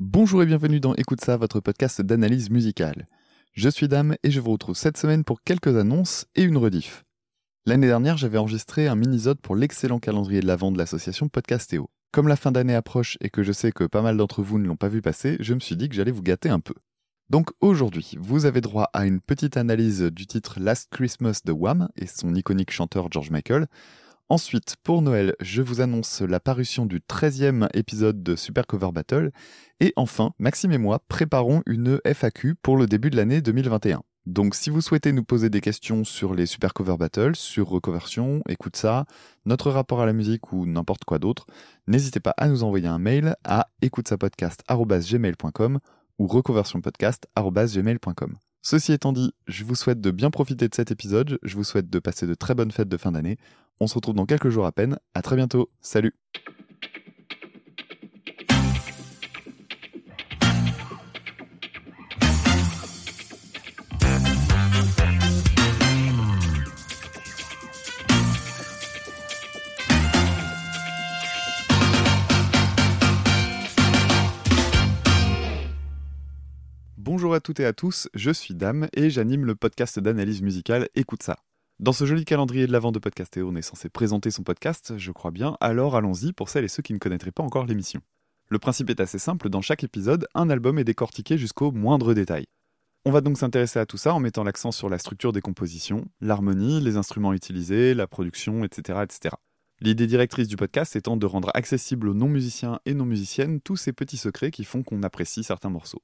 Bonjour et bienvenue dans Écoute ça, votre podcast d'analyse musicale. Je suis Dame et je vous retrouve cette semaine pour quelques annonces et une rediff. L'année dernière, j'avais enregistré un mini-zode pour l'excellent calendrier de l'avant de l'association Podcastéo. Comme la fin d'année approche et que je sais que pas mal d'entre vous ne l'ont pas vu passer, je me suis dit que j'allais vous gâter un peu. Donc aujourd'hui, vous avez droit à une petite analyse du titre Last Christmas de Wham et son iconique chanteur George Michael. Ensuite, pour Noël, je vous annonce la parution du 13e épisode de Super Cover Battle. Et enfin, Maxime et moi préparons une FAQ pour le début de l'année 2021. Donc si vous souhaitez nous poser des questions sur les Super Cover Battles, sur Reconversion, écoute ça, notre rapport à la musique ou n'importe quoi d'autre, n'hésitez pas à nous envoyer un mail à écoutesapodcast.gmail.com ou reconversionpodcast.gmail.com. Ceci étant dit, je vous souhaite de bien profiter de cet épisode, je vous souhaite de passer de très bonnes fêtes de fin d'année. On se retrouve dans quelques jours à peine. À très bientôt. Salut. À toutes et à tous, je suis Dame et j'anime le podcast d'analyse musicale Écoute ça. Dans ce joli calendrier de l'avant de Podcastéo, on est censé présenter son podcast, je crois bien, alors allons-y pour celles et ceux qui ne connaîtraient pas encore l'émission. Le principe est assez simple, dans chaque épisode, un album est décortiqué jusqu'au moindre détail. On va donc s'intéresser à tout ça en mettant l'accent sur la structure des compositions, l'harmonie, les instruments utilisés, la production, etc. etc. L'idée directrice du podcast étant de rendre accessible aux non-musiciens et non-musiciennes tous ces petits secrets qui font qu'on apprécie certains morceaux.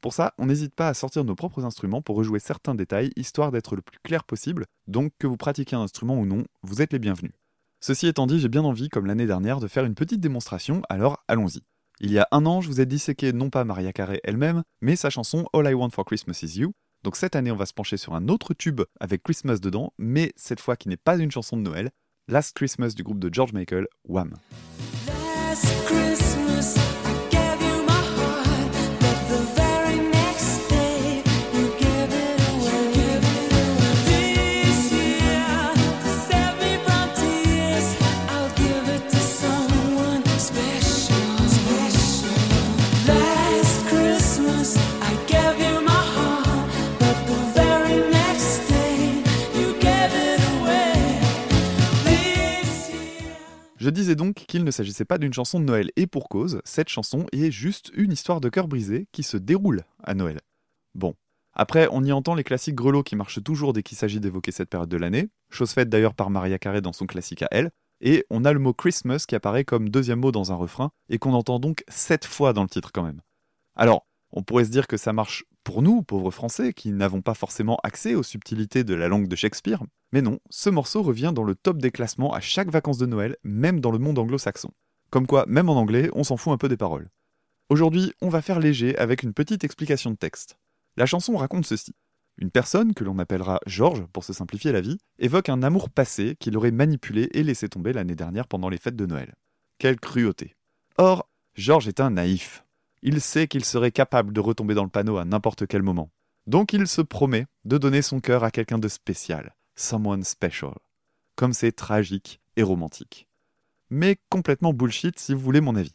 Pour ça, on n'hésite pas à sortir nos propres instruments pour rejouer certains détails, histoire d'être le plus clair possible, donc que vous pratiquiez un instrument ou non, vous êtes les bienvenus. Ceci étant dit, j'ai bien envie, comme l'année dernière, de faire une petite démonstration, alors allons-y. Il y a un an, je vous ai disséqué non pas Maria Carey elle-même, mais sa chanson All I Want for Christmas Is You. Donc cette année, on va se pencher sur un autre tube avec Christmas dedans, mais cette fois qui n'est pas une chanson de Noël, Last Christmas du groupe de George Michael, Wham. Je disais donc qu'il ne s'agissait pas d'une chanson de Noël, et pour cause, cette chanson est juste une histoire de cœur brisé qui se déroule à Noël. Bon. Après, on y entend les classiques grelots qui marchent toujours dès qu'il s'agit d'évoquer cette période de l'année, chose faite d'ailleurs par Maria Carey dans son classique à elle, et on a le mot Christmas qui apparaît comme deuxième mot dans un refrain, et qu'on entend donc sept fois dans le titre quand même. Alors, on pourrait se dire que ça marche pour nous, pauvres Français, qui n'avons pas forcément accès aux subtilités de la langue de Shakespeare, mais non, ce morceau revient dans le top des classements à chaque vacances de Noël, même dans le monde anglo-saxon. Comme quoi, même en anglais, on s'en fout un peu des paroles. Aujourd'hui, on va faire léger avec une petite explication de texte. La chanson raconte ceci. Une personne, que l'on appellera Georges pour se simplifier la vie, évoque un amour passé qu'il aurait manipulé et laissé tomber l'année dernière pendant les fêtes de Noël. Quelle cruauté. Or, Georges est un naïf. Il sait qu'il serait capable de retomber dans le panneau à n'importe quel moment. Donc il se promet de donner son cœur à quelqu'un de spécial, Someone Special. Comme c'est tragique et romantique. Mais complètement bullshit si vous voulez mon avis.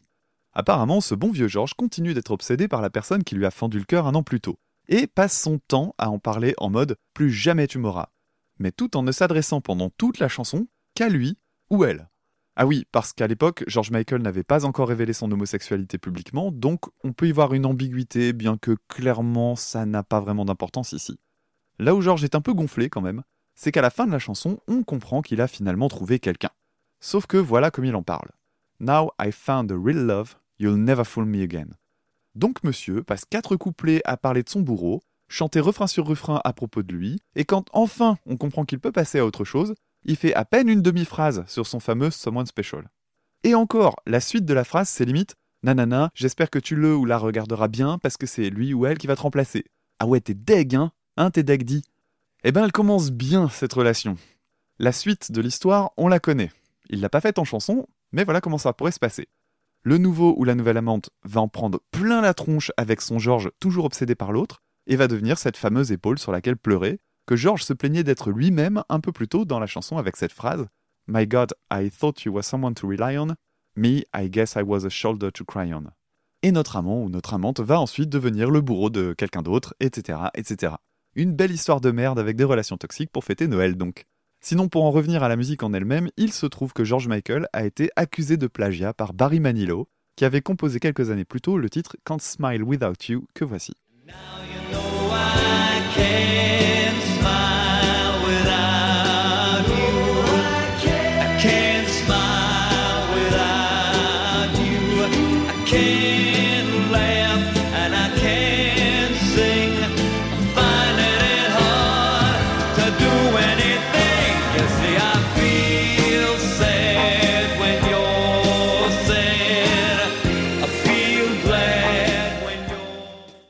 Apparemment, ce bon vieux George continue d'être obsédé par la personne qui lui a fendu le cœur un an plus tôt, et passe son temps à en parler en mode plus jamais tu m'auras, mais tout en ne s'adressant pendant toute la chanson qu'à lui ou elle. Ah oui, parce qu'à l'époque, George Michael n'avait pas encore révélé son homosexualité publiquement, donc on peut y voir une ambiguïté, bien que clairement ça n'a pas vraiment d'importance ici. Là où George est un peu gonflé quand même, c'est qu'à la fin de la chanson, on comprend qu'il a finalement trouvé quelqu'un. Sauf que voilà comme il en parle. Now I found a real love, you'll never fool me again. Donc monsieur passe quatre couplets à parler de son bourreau, chanter refrain sur refrain à propos de lui, et quand enfin on comprend qu'il peut passer à autre chose, il fait à peine une demi-phrase sur son fameux Someone Special. Et encore, la suite de la phrase, c'est limite Nanana, j'espère que tu le ou la regarderas bien parce que c'est lui ou elle qui va te remplacer. Ah ouais, t'es deg, hein? Hein, t'es deg dit eh ben, elle commence bien, cette relation. La suite de l'histoire, on la connaît. Il l'a pas faite en chanson, mais voilà comment ça pourrait se passer. Le nouveau ou la nouvelle amante va en prendre plein la tronche avec son Georges toujours obsédé par l'autre, et va devenir cette fameuse épaule sur laquelle pleurer, que Georges se plaignait d'être lui-même un peu plus tôt dans la chanson avec cette phrase My God, I thought you were someone to rely on. Me, I guess I was a shoulder to cry on. et notre amant ou notre amante va ensuite devenir le bourreau de quelqu'un d'autre, etc., etc. Une belle histoire de merde avec des relations toxiques pour fêter Noël donc. Sinon, pour en revenir à la musique en elle-même, il se trouve que George Michael a été accusé de plagiat par Barry Manilow, qui avait composé quelques années plus tôt le titre Can't Smile Without You que voici.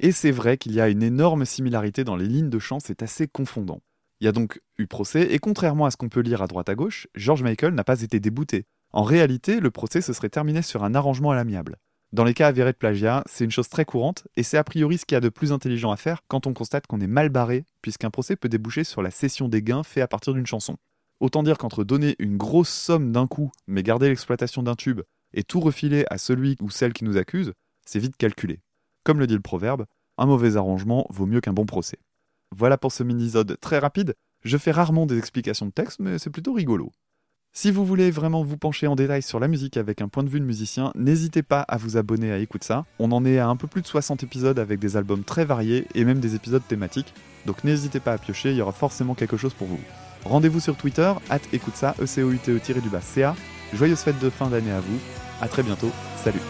Et c'est vrai qu'il y a une énorme similarité dans les lignes de chant, c'est assez confondant. Il y a donc eu procès, et contrairement à ce qu'on peut lire à droite à gauche, George Michael n'a pas été débouté. En réalité, le procès se serait terminé sur un arrangement à l'amiable. Dans les cas avérés de plagiat, c'est une chose très courante, et c'est a priori ce qu'il y a de plus intelligent à faire quand on constate qu'on est mal barré, puisqu'un procès peut déboucher sur la cession des gains faits à partir d'une chanson. Autant dire qu'entre donner une grosse somme d'un coup, mais garder l'exploitation d'un tube, et tout refiler à celui ou celle qui nous accuse, c'est vite calculé. Comme le dit le proverbe, un mauvais arrangement vaut mieux qu'un bon procès. Voilà pour ce mini-zode très rapide. Je fais rarement des explications de texte, mais c'est plutôt rigolo. Si vous voulez vraiment vous pencher en détail sur la musique avec un point de vue de musicien, n'hésitez pas à vous abonner à Écoute ça. On en est à un peu plus de 60 épisodes avec des albums très variés et même des épisodes thématiques, donc n'hésitez pas à piocher, il y aura forcément quelque chose pour vous. Rendez-vous sur Twitter, at écoute ça, e c o u t e du bas ca. Joyeuses fêtes de fin d'année à vous. À très bientôt. Salut.